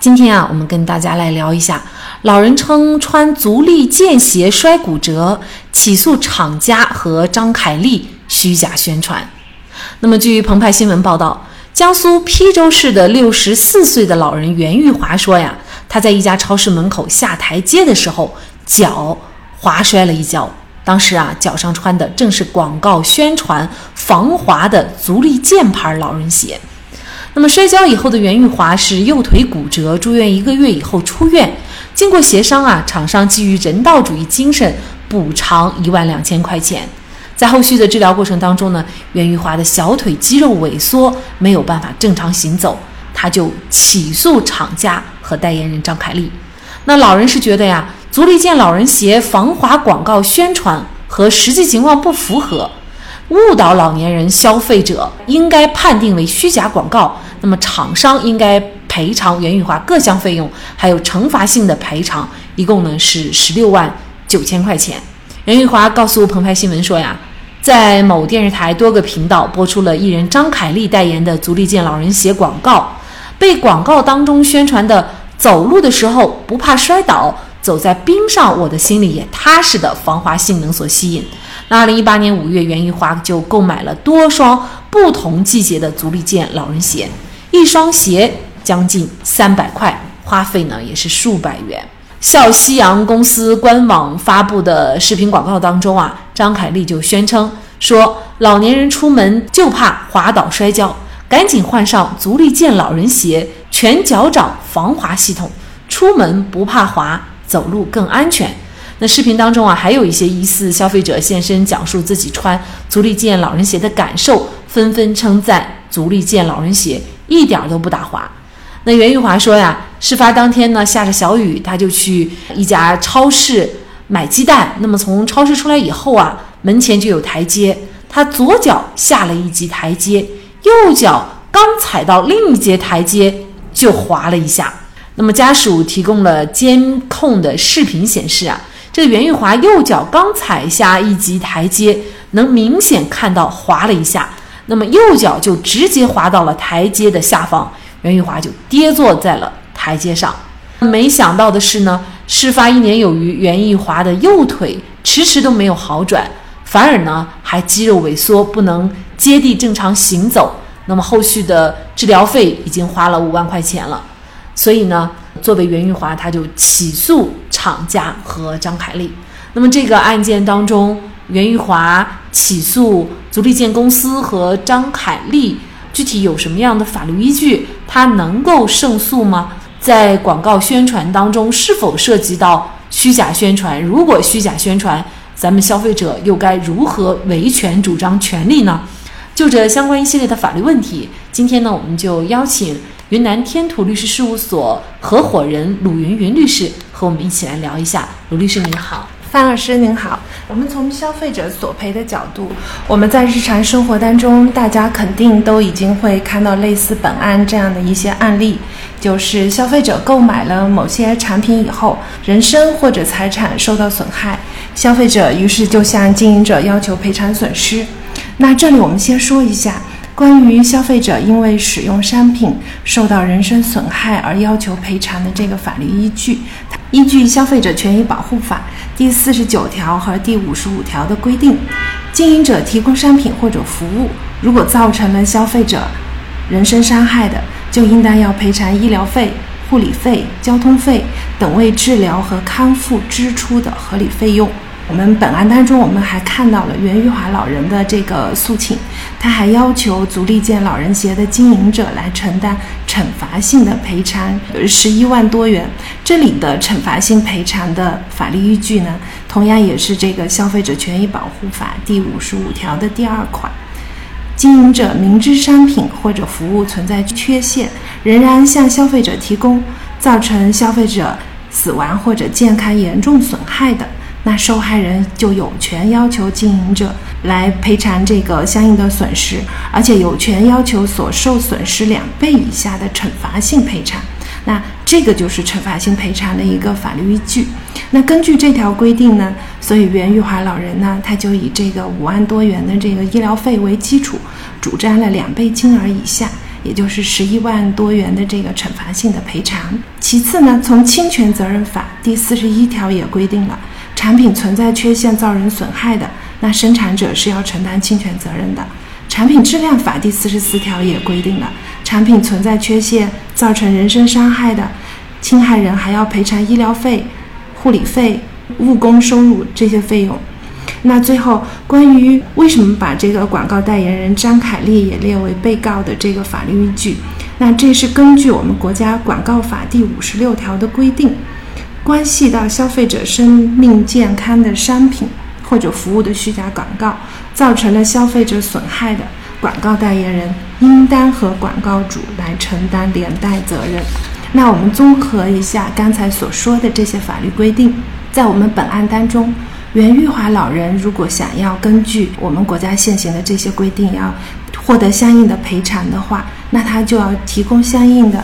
今天啊，我们跟大家来聊一下，老人称穿足力健鞋摔骨折，起诉厂家和张凯丽虚假宣传。那么，据澎湃新闻报道，江苏邳州市的六十四岁的老人袁玉华说呀，他在一家超市门口下台阶的时候，脚滑摔了一跤。当时啊，脚上穿的正是广告宣传防滑的足力健牌老人鞋。那么摔跤以后的袁玉华是右腿骨折，住院一个月以后出院。经过协商啊，厂商基于人道主义精神补偿一万两千块钱。在后续的治疗过程当中呢，袁玉华的小腿肌肉萎缩，没有办法正常行走，他就起诉厂家和代言人张凯丽。那老人是觉得呀。足力健老人鞋防滑广告宣传和实际情况不符合，误导老年人消费者，应该判定为虚假广告。那么厂商应该赔偿袁玉华各项费用，还有惩罚性的赔偿，一共呢是十六万九千块钱。袁玉华告诉澎湃新闻说呀，在某电视台多个频道播出了艺人张凯丽代言的足力健老人鞋广告，被广告当中宣传的走路的时候不怕摔倒。走在冰上，我的心里也踏实的防滑性能所吸引。那二零一八年五月，袁玉华就购买了多双不同季节的足力健老人鞋，一双鞋将近三百块，花费呢也是数百元。笑夕阳公司官网发布的视频广告当中啊，张凯丽就宣称说，老年人出门就怕滑倒摔跤，赶紧换上足力健老人鞋，全脚掌防滑系统，出门不怕滑。走路更安全。那视频当中啊，还有一些疑似消费者现身讲述自己穿足力健老人鞋的感受，纷纷称赞足力健老人鞋一点都不打滑。那袁玉华说呀，事发当天呢下着小雨，他就去一家超市买鸡蛋。那么从超市出来以后啊，门前就有台阶，他左脚下了一级台阶，右脚刚踩到另一节台阶就滑了一下。那么家属提供了监控的视频显示啊，这袁玉华右脚刚踩下一级台阶，能明显看到滑了一下，那么右脚就直接滑到了台阶的下方，袁玉华就跌坐在了台阶上。没想到的是呢，事发一年有余，袁玉华的右腿迟迟都没有好转，反而呢还肌肉萎缩，不能接地正常行走。那么后续的治疗费已经花了五万块钱了。所以呢，作为袁玉华，他就起诉厂家和张凯丽。那么这个案件当中，袁玉华起诉足力健公司和张凯丽，具体有什么样的法律依据？他能够胜诉吗？在广告宣传当中是否涉及到虚假宣传？如果虚假宣传，咱们消费者又该如何维权主张权利呢？就这相关一系列的法律问题，今天呢，我们就邀请。云南天图律师事务所合伙人鲁云云律师和我们一起来聊一下。鲁律师您好，范老师您好。我们从消费者索赔的角度，我们在日常生活当中，大家肯定都已经会看到类似本案这样的一些案例，就是消费者购买了某些产品以后，人身或者财产受到损害，消费者于是就向经营者要求赔偿损失。那这里我们先说一下。关于消费者因为使用商品受到人身损害而要求赔偿的这个法律依据，依据《消费者权益保护法》第四十九条和第五十五条的规定，经营者提供商品或者服务，如果造成了消费者人身伤害的，就应当要赔偿医疗费、护理费、交通费等为治疗和康复支出的合理费用。我们本案当中，我们还看到了袁玉华老人的这个诉请，他还要求足力健老人鞋的经营者来承担惩罚性的赔偿十一万多元。这里的惩罚性赔偿的法律依据呢，同样也是这个《消费者权益保护法》第五十五条的第二款，经营者明知商品或者服务存在缺陷，仍然向消费者提供，造成消费者死亡或者健康严重损害的。那受害人就有权要求经营者来赔偿这个相应的损失，而且有权要求所受损失两倍以下的惩罚性赔偿。那这个就是惩罚性赔偿的一个法律依据。那根据这条规定呢，所以袁玉华老人呢，他就以这个五万多元的这个医疗费为基础，主张了两倍金额以下，也就是十一万多元的这个惩罚性的赔偿。其次呢，从侵权责任法第四十一条也规定了，产品存在缺陷造成损害的，那生产者是要承担侵权责任的。产品质量法第四十四条也规定了，产品存在缺陷造成人身伤害的，侵害人还要赔偿医疗费、护理费、误工收入这些费用。那最后，关于为什么把这个广告代言人张凯丽也列为被告的这个法律依据，那这是根据我们国家广告法第五十六条的规定，关系到消费者生命健康的商品。或者服务的虚假广告造成了消费者损害的，广告代言人应当和广告主来承担连带责任。那我们综合一下刚才所说的这些法律规定，在我们本案当中，袁玉华老人如果想要根据我们国家现行的这些规定要获得相应的赔偿的话，那他就要提供相应的，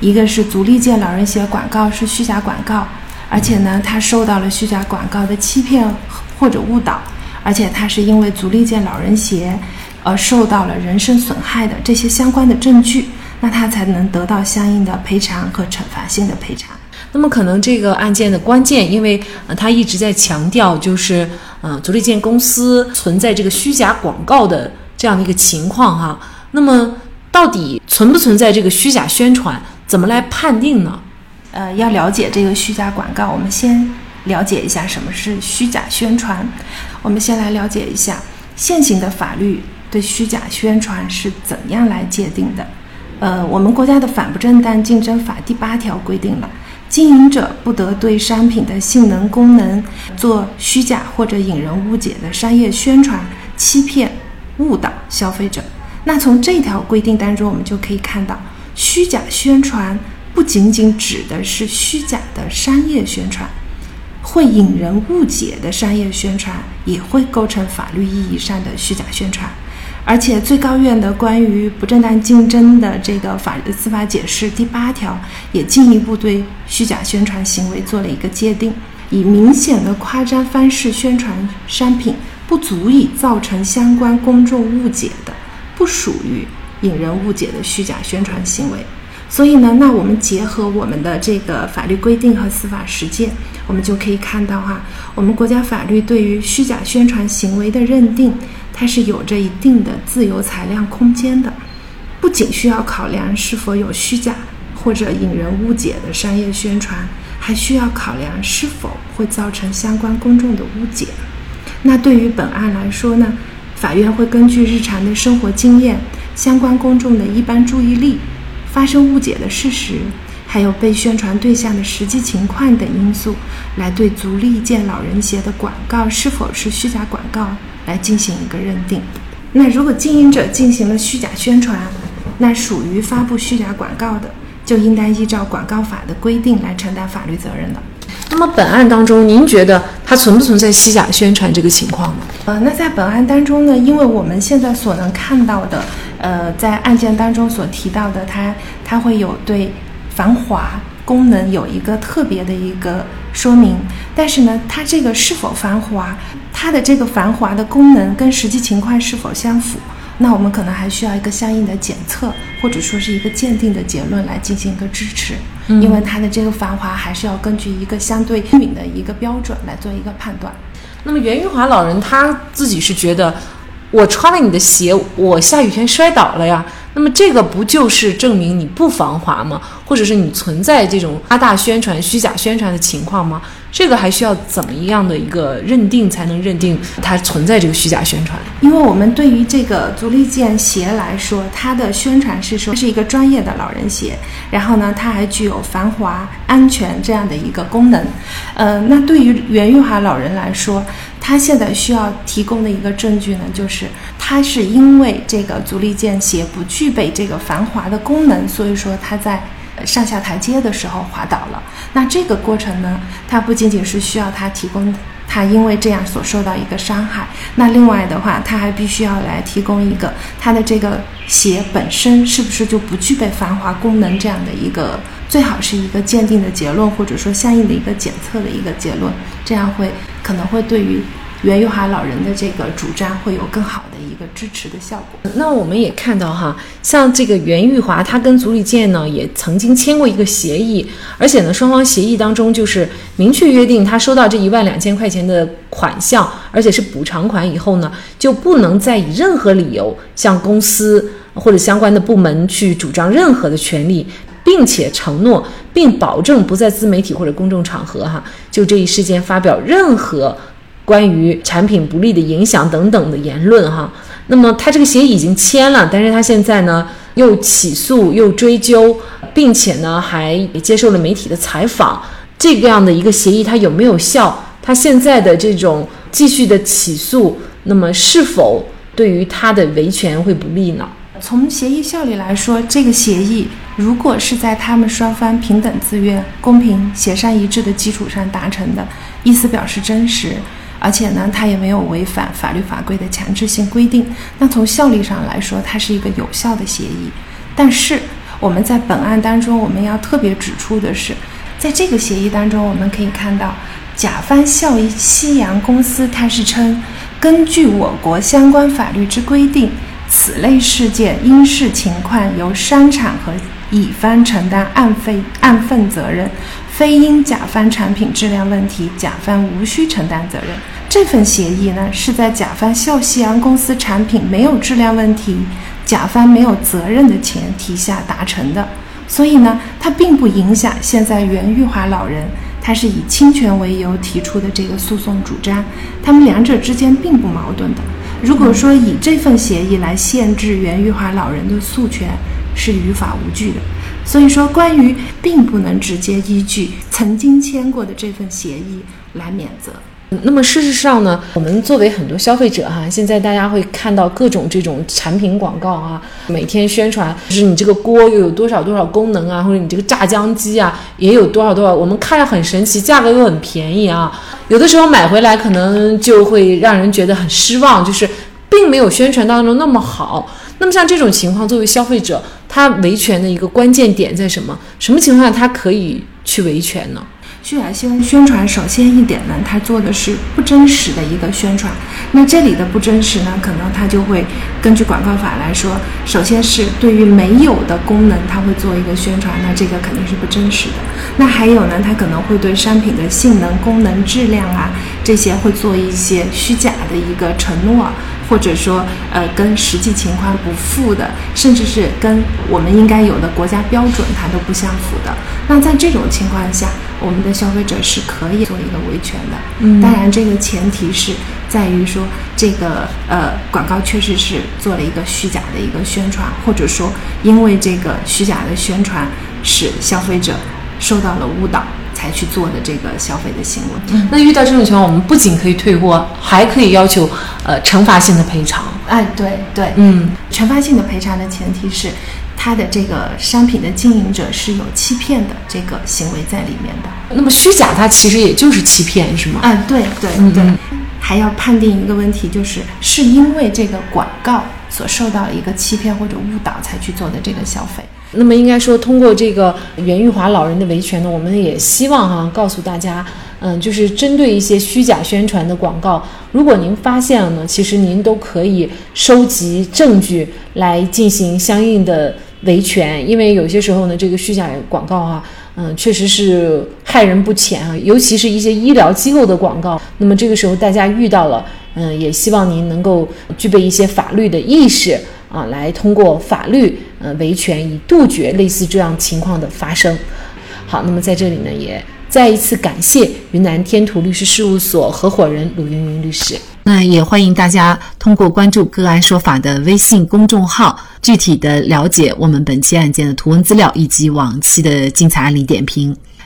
一个是足力健老人鞋广告是虚假广告，而且呢，他受到了虚假广告的欺骗。或者误导，而且他是因为足力健老人鞋而受到了人身损害的这些相关的证据，那他才能得到相应的赔偿和惩罚性的赔偿。那么可能这个案件的关键，因为呃他一直在强调，就是呃足力健公司存在这个虚假广告的这样的一个情况哈。那么到底存不存在这个虚假宣传，怎么来判定呢？呃，要了解这个虚假广告，我们先。了解一下什么是虚假宣传。我们先来了解一下现行的法律对虚假宣传是怎样来界定的。呃，我们国家的反不正当竞争法第八条规定了，经营者不得对商品的性能、功能做虚假或者引人误解的商业宣传，欺骗、误导消费者。那从这条规定当中，我们就可以看到，虚假宣传不仅仅指的是虚假的商业宣传。会引人误解的商业宣传也会构成法律意义上的虚假宣传，而且最高院的关于不正当竞争的这个法司法解释第八条也进一步对虚假宣传行为做了一个界定：以明显的夸张方式宣传商品，不足以造成相关公众误解的，不属于引人误解的虚假宣传行为。所以呢，那我们结合我们的这个法律规定和司法实践，我们就可以看到哈，我们国家法律对于虚假宣传行为的认定，它是有着一定的自由裁量空间的。不仅需要考量是否有虚假或者引人误解的商业宣传，还需要考量是否会造成相关公众的误解。那对于本案来说呢，法院会根据日常的生活经验、相关公众的一般注意力。发生误解的事实，还有被宣传对象的实际情况等因素，来对足力健老人鞋的广告是否是虚假广告来进行一个认定。那如果经营者进行了虚假宣传，那属于发布虚假广告的，就应当依照广告法的规定来承担法律责任了。那么本案当中，您觉得它存不存在虚假宣传这个情况呢？呃，那在本案当中呢，因为我们现在所能看到的。呃，在案件当中所提到的，它它会有对防滑功能有一个特别的一个说明，但是呢，它这个是否防滑，它的这个防滑的功能跟实际情况是否相符，那我们可能还需要一个相应的检测或者说是一个鉴定的结论来进行一个支持，因为它的这个防滑还是要根据一个相对公允的一个标准来做一个判断。那么袁玉华老人他自己是觉得。我穿了你的鞋，我下雨天摔倒了呀。那么这个不就是证明你不防滑吗？或者是你存在这种夸大宣传、虚假宣传的情况吗？这个还需要怎么样的一个认定才能认定它存在这个虚假宣传？因为我们对于这个足力健鞋来说，它的宣传是说是一个专业的老人鞋，然后呢，它还具有防滑、安全这样的一个功能。呃，那对于袁玉华老人来说，他现在需要提供的一个证据呢，就是他是因为这个足力健鞋不具备这个防滑的功能，所以说他在。上下台阶的时候滑倒了，那这个过程呢，它不仅仅是需要他提供他因为这样所受到一个伤害。那另外的话，他还必须要来提供一个他的这个鞋本身是不是就不具备防滑功能这样的一个，最好是一个鉴定的结论，或者说相应的一个检测的一个结论，这样会可能会对于。袁玉华老人的这个主张会有更好的一个支持的效果。那我们也看到哈，像这个袁玉华，他跟足力健呢也曾经签过一个协议，而且呢，双方协议当中就是明确约定，他收到这一万两千块钱的款项，而且是补偿款以后呢，就不能再以任何理由向公司或者相关的部门去主张任何的权利，并且承诺并保证不在自媒体或者公众场合哈就这一事件发表任何。关于产品不利的影响等等的言论哈，那么他这个协议已经签了，但是他现在呢又起诉又追究，并且呢还接受了媒体的采访，这个样的一个协议它有没有效？他现在的这种继续的起诉，那么是否对于他的维权会不利呢？从协议效力来说，这个协议如果是在他们双方平等自愿、公平协商一致的基础上达成的，意思表示真实。而且呢，它也没有违反法律法规的强制性规定。那从效力上来说，它是一个有效的协议。但是我们在本案当中，我们要特别指出的是，在这个协议当中，我们可以看到，甲方效益西洋公司它是称，根据我国相关法律之规定，此类事件应视情况由商场和乙方承担按费按份责任。非因甲方产品质量问题，甲方无需承担责任。这份协议呢，是在甲方笑夕阳公司产品没有质量问题，甲方没有责任的前提下达成的。所以呢，它并不影响现在袁玉华老人他是以侵权为由提出的这个诉讼主张，他们两者之间并不矛盾的。如果说以这份协议来限制袁玉华老人的诉权，是于法无据的。所以说，关于并不能直接依据曾经签过的这份协议来免责。那么事实上呢，我们作为很多消费者哈，现在大家会看到各种这种产品广告啊，每天宣传就是你这个锅又有多少多少功能啊，或者你这个榨浆机啊也有多少多少，我们看着很神奇，价格又很便宜啊，有的时候买回来可能就会让人觉得很失望，就是并没有宣传当中那么好。那么像这种情况，作为消费者，他维权的一个关键点在什么？什么情况下他可以去维权呢？虚假新闻宣传，首先一点呢，它做的是不真实的一个宣传。那这里的不真实呢，可能它就会根据广告法来说，首先是对于没有的功能，它会做一个宣传，那这个肯定是不真实的。那还有呢，它可能会对商品的性能、功能、质量啊这些会做一些虚假的一个承诺。或者说，呃，跟实际情况不符的，甚至是跟我们应该有的国家标准它都不相符的，那在这种情况下，我们的消费者是可以做一个维权的。嗯，当然，这个前提是在于说，这个呃广告确实是做了一个虚假的一个宣传，或者说因为这个虚假的宣传使消费者受到了误导。才去做的这个消费的行为，那遇到这种情况，我们不仅可以退货，还可以要求呃惩罚性的赔偿。哎，对对，嗯，惩罚性的赔偿的前提是，它的这个商品的经营者是有欺骗的这个行为在里面的。那么虚假，它其实也就是欺骗，是吗？嗯，对对对，还要判定一个问题，就是是因为这个广告所受到一个欺骗或者误导才去做的这个消费。那么应该说，通过这个袁玉华老人的维权呢，我们也希望哈告诉大家，嗯，就是针对一些虚假宣传的广告，如果您发现了呢，其实您都可以收集证据来进行相应的维权，因为有些时候呢，这个虚假广告哈，嗯，确实是害人不浅啊，尤其是一些医疗机构的广告。那么这个时候大家遇到了，嗯，也希望您能够具备一些法律的意识。啊，来通过法律呃维权，以杜绝类似这样情况的发生。好，那么在这里呢，也再一次感谢云南天图律师事务所合伙人鲁云云律师。那也欢迎大家通过关注“个案说法”的微信公众号，具体的了解我们本期案件的图文资料以及往期的精彩案例点评。